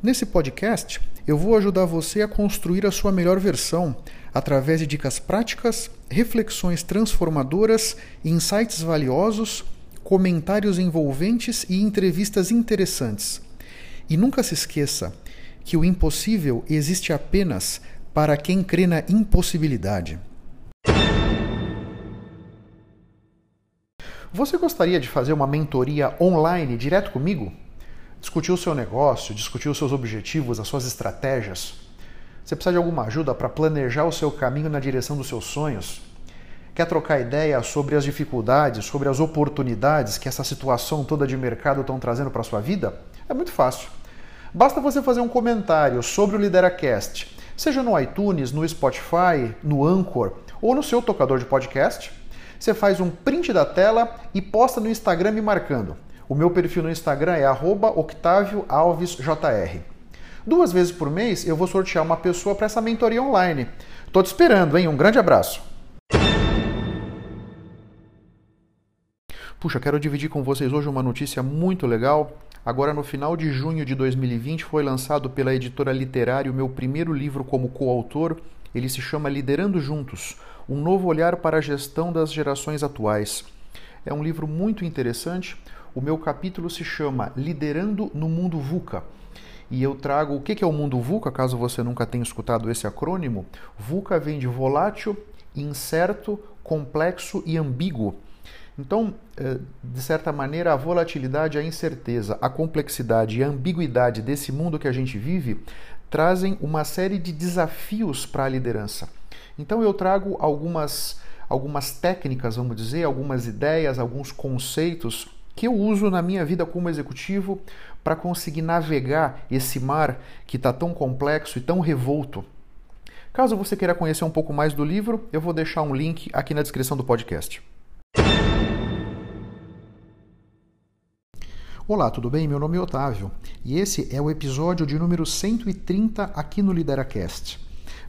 Nesse podcast, eu vou ajudar você a construir a sua melhor versão através de dicas práticas, reflexões transformadoras, insights valiosos, comentários envolventes e entrevistas interessantes. E nunca se esqueça que o impossível existe apenas para quem crê na impossibilidade. Você gostaria de fazer uma mentoria online direto comigo? Discutir o seu negócio, discutir os seus objetivos, as suas estratégias? Você precisa de alguma ajuda para planejar o seu caminho na direção dos seus sonhos? Quer trocar ideia sobre as dificuldades, sobre as oportunidades que essa situação toda de mercado estão trazendo para a sua vida? É muito fácil. Basta você fazer um comentário sobre o Lideracast, seja no iTunes, no Spotify, no Anchor ou no seu tocador de podcast. Você faz um print da tela e posta no Instagram me marcando. O meu perfil no Instagram é @octavioalvesjr. Duas vezes por mês eu vou sortear uma pessoa para essa mentoria online. Tô te esperando, hein? Um grande abraço. Puxa, quero dividir com vocês hoje uma notícia muito legal. Agora, no final de junho de 2020, foi lançado pela editora Literário meu primeiro livro como coautor. Ele se chama Liderando Juntos Um Novo Olhar para a Gestão das Gerações Atuais. É um livro muito interessante. O meu capítulo se chama Liderando no Mundo VUCA. E eu trago o que é o mundo VUCA, caso você nunca tenha escutado esse acrônimo. VUCA vem de volátil, incerto, complexo e ambíguo. Então, eh, de certa maneira, a volatilidade, a incerteza, a complexidade e a ambiguidade desse mundo que a gente vive trazem uma série de desafios para a liderança. Então, eu trago algumas, algumas técnicas, vamos dizer, algumas ideias, alguns conceitos que eu uso na minha vida como executivo para conseguir navegar esse mar que está tão complexo e tão revolto. Caso você queira conhecer um pouco mais do livro, eu vou deixar um link aqui na descrição do podcast. Olá, tudo bem? Meu nome é Otávio e esse é o episódio de número 130 aqui no Lideracast.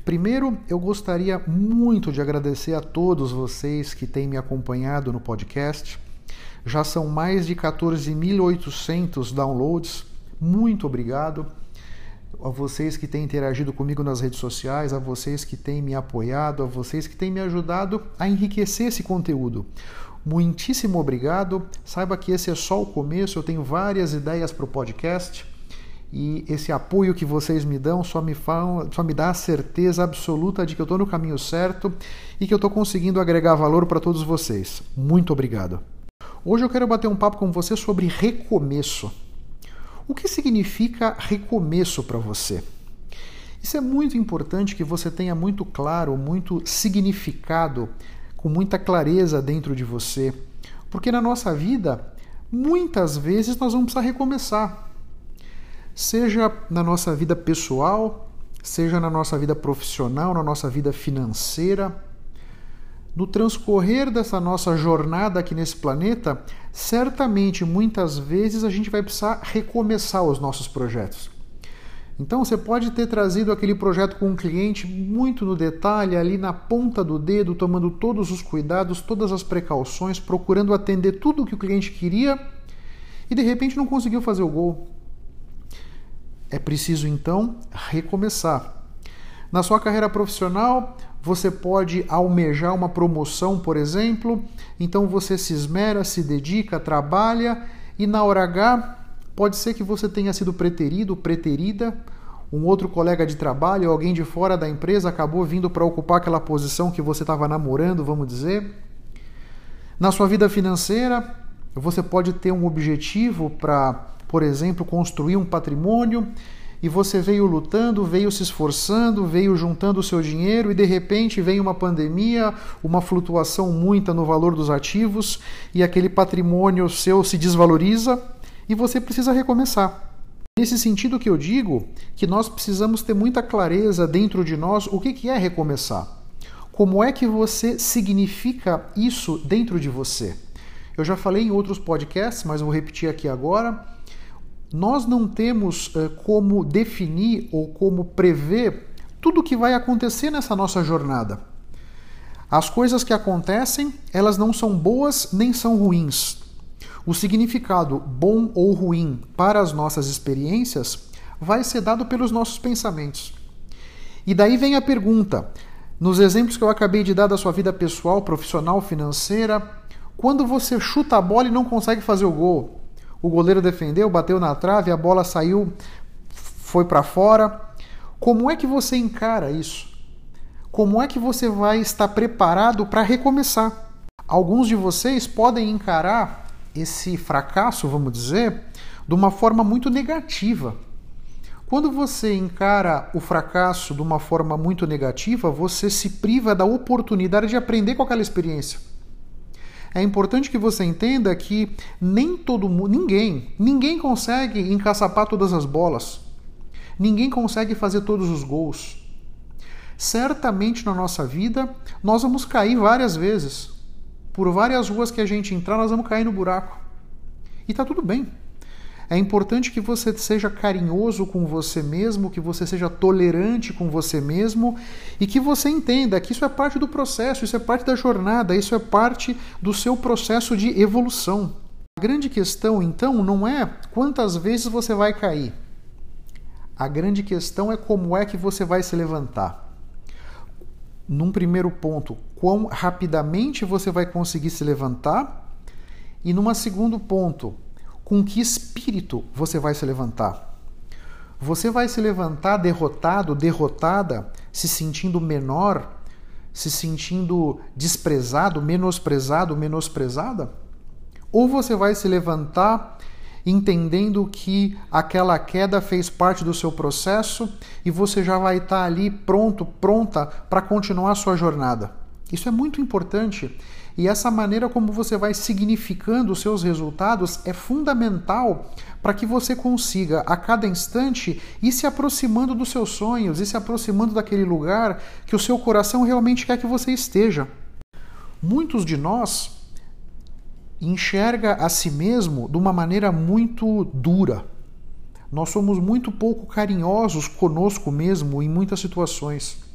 Primeiro, eu gostaria muito de agradecer a todos vocês que têm me acompanhado no podcast. Já são mais de 14.800 downloads. Muito obrigado a vocês que têm interagido comigo nas redes sociais, a vocês que têm me apoiado, a vocês que têm me ajudado a enriquecer esse conteúdo. Muitíssimo obrigado. Saiba que esse é só o começo, eu tenho várias ideias para o podcast e esse apoio que vocês me dão só me, falam, só me dá a certeza absoluta de que eu estou no caminho certo e que eu estou conseguindo agregar valor para todos vocês. Muito obrigado. Hoje eu quero bater um papo com você sobre recomeço. O que significa recomeço para você? Isso é muito importante que você tenha muito claro, muito significado com muita clareza dentro de você, porque na nossa vida, muitas vezes nós vamos precisar recomeçar. Seja na nossa vida pessoal, seja na nossa vida profissional, na nossa vida financeira, no transcorrer dessa nossa jornada aqui nesse planeta, certamente muitas vezes a gente vai precisar recomeçar os nossos projetos. Então você pode ter trazido aquele projeto com um cliente muito no detalhe, ali na ponta do dedo, tomando todos os cuidados, todas as precauções, procurando atender tudo o que o cliente queria e de repente não conseguiu fazer o gol. É preciso então recomeçar. Na sua carreira profissional, você pode almejar uma promoção, por exemplo, então você se esmera, se dedica, trabalha. E na hora H Pode ser que você tenha sido preterido, preterida, um outro colega de trabalho, alguém de fora da empresa acabou vindo para ocupar aquela posição que você estava namorando, vamos dizer. Na sua vida financeira, você pode ter um objetivo para, por exemplo, construir um patrimônio e você veio lutando, veio se esforçando, veio juntando o seu dinheiro e de repente vem uma pandemia, uma flutuação muita no valor dos ativos e aquele patrimônio seu se desvaloriza e você precisa recomeçar. Nesse sentido que eu digo que nós precisamos ter muita clareza dentro de nós o que é recomeçar. Como é que você significa isso dentro de você? Eu já falei em outros podcasts, mas vou repetir aqui agora. Nós não temos uh, como definir ou como prever tudo o que vai acontecer nessa nossa jornada. As coisas que acontecem, elas não são boas nem são ruins. O significado bom ou ruim para as nossas experiências vai ser dado pelos nossos pensamentos. E daí vem a pergunta: nos exemplos que eu acabei de dar da sua vida pessoal, profissional, financeira, quando você chuta a bola e não consegue fazer o gol, o goleiro defendeu, bateu na trave, a bola saiu, foi para fora, como é que você encara isso? Como é que você vai estar preparado para recomeçar? Alguns de vocês podem encarar esse fracasso, vamos dizer, de uma forma muito negativa. Quando você encara o fracasso de uma forma muito negativa, você se priva da oportunidade de aprender com aquela experiência. É importante que você entenda que nem todo mundo, ninguém, ninguém consegue encaçapar todas as bolas. Ninguém consegue fazer todos os gols. Certamente na nossa vida nós vamos cair várias vezes. Por várias ruas que a gente entrar, nós vamos cair no buraco. E tá tudo bem. É importante que você seja carinhoso com você mesmo, que você seja tolerante com você mesmo e que você entenda que isso é parte do processo, isso é parte da jornada, isso é parte do seu processo de evolução. A grande questão, então, não é quantas vezes você vai cair. A grande questão é como é que você vai se levantar. Num primeiro ponto, quão rapidamente você vai conseguir se levantar. E num segundo ponto, com que espírito você vai se levantar? Você vai se levantar derrotado, derrotada, se sentindo menor, se sentindo desprezado, menosprezado, menosprezada? Ou você vai se levantar entendendo que aquela queda fez parte do seu processo e você já vai estar ali pronto, pronta para continuar a sua jornada. Isso é muito importante e essa maneira como você vai significando os seus resultados é fundamental para que você consiga a cada instante ir se aproximando dos seus sonhos e se aproximando daquele lugar que o seu coração realmente quer que você esteja. Muitos de nós enxerga a si mesmo de uma maneira muito dura. Nós somos muito pouco carinhosos conosco mesmo em muitas situações.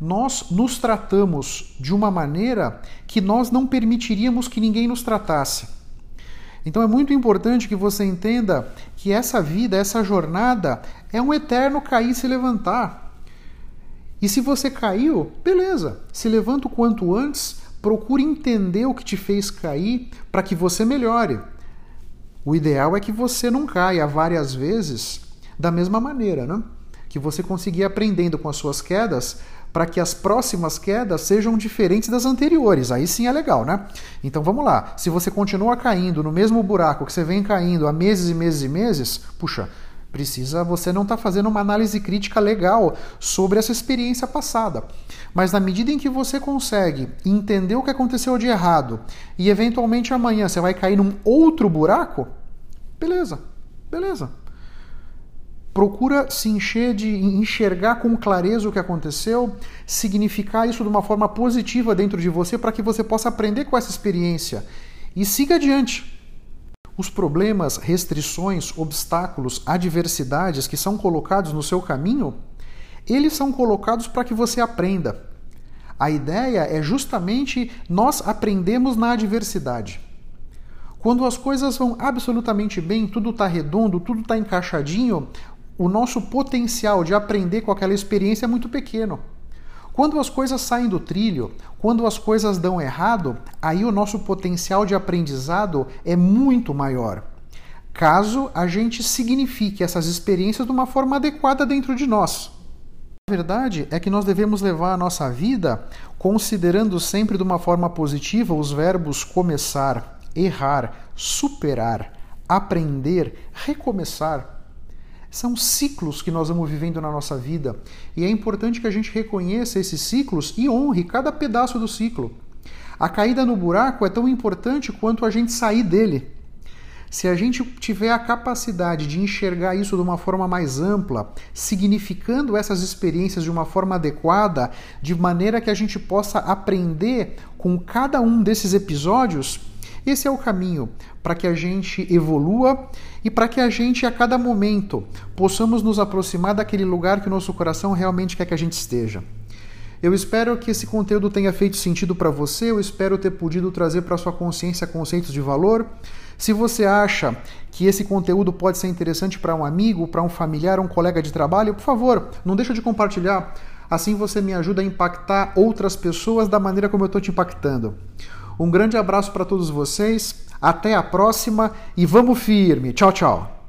Nós nos tratamos de uma maneira que nós não permitiríamos que ninguém nos tratasse. Então é muito importante que você entenda que essa vida, essa jornada é um eterno cair e se levantar. E se você caiu, beleza, se levanta o quanto antes Procure entender o que te fez cair para que você melhore. O ideal é que você não caia várias vezes da mesma maneira, né? Que você consiga aprendendo com as suas quedas para que as próximas quedas sejam diferentes das anteriores. Aí sim é legal, né? Então vamos lá. Se você continua caindo no mesmo buraco que você vem caindo há meses e meses e meses, puxa, Precisa você não estar tá fazendo uma análise crítica legal sobre essa experiência passada. Mas na medida em que você consegue entender o que aconteceu de errado e eventualmente amanhã você vai cair num outro buraco, beleza, beleza. Procura se encher de enxergar com clareza o que aconteceu, significar isso de uma forma positiva dentro de você para que você possa aprender com essa experiência e siga adiante. Os problemas, restrições, obstáculos, adversidades que são colocados no seu caminho, eles são colocados para que você aprenda. A ideia é justamente nós aprendemos na adversidade. Quando as coisas vão absolutamente bem, tudo está redondo, tudo está encaixadinho, o nosso potencial de aprender com aquela experiência é muito pequeno. Quando as coisas saem do trilho, quando as coisas dão errado, aí o nosso potencial de aprendizado é muito maior. Caso a gente signifique essas experiências de uma forma adequada dentro de nós. A verdade é que nós devemos levar a nossa vida considerando sempre de uma forma positiva os verbos começar, errar, superar, aprender, recomeçar. São ciclos que nós vamos vivendo na nossa vida e é importante que a gente reconheça esses ciclos e honre cada pedaço do ciclo. A caída no buraco é tão importante quanto a gente sair dele. Se a gente tiver a capacidade de enxergar isso de uma forma mais ampla, significando essas experiências de uma forma adequada, de maneira que a gente possa aprender com cada um desses episódios, esse é o caminho para que a gente evolua e para que a gente, a cada momento, possamos nos aproximar daquele lugar que o nosso coração realmente quer que a gente esteja. Eu espero que esse conteúdo tenha feito sentido para você, eu espero ter podido trazer para sua consciência conceitos de valor. Se você acha que esse conteúdo pode ser interessante para um amigo, para um familiar, um colega de trabalho, por favor, não deixa de compartilhar. Assim você me ajuda a impactar outras pessoas da maneira como eu estou te impactando. Um grande abraço para todos vocês, até a próxima e vamos firme. Tchau, tchau.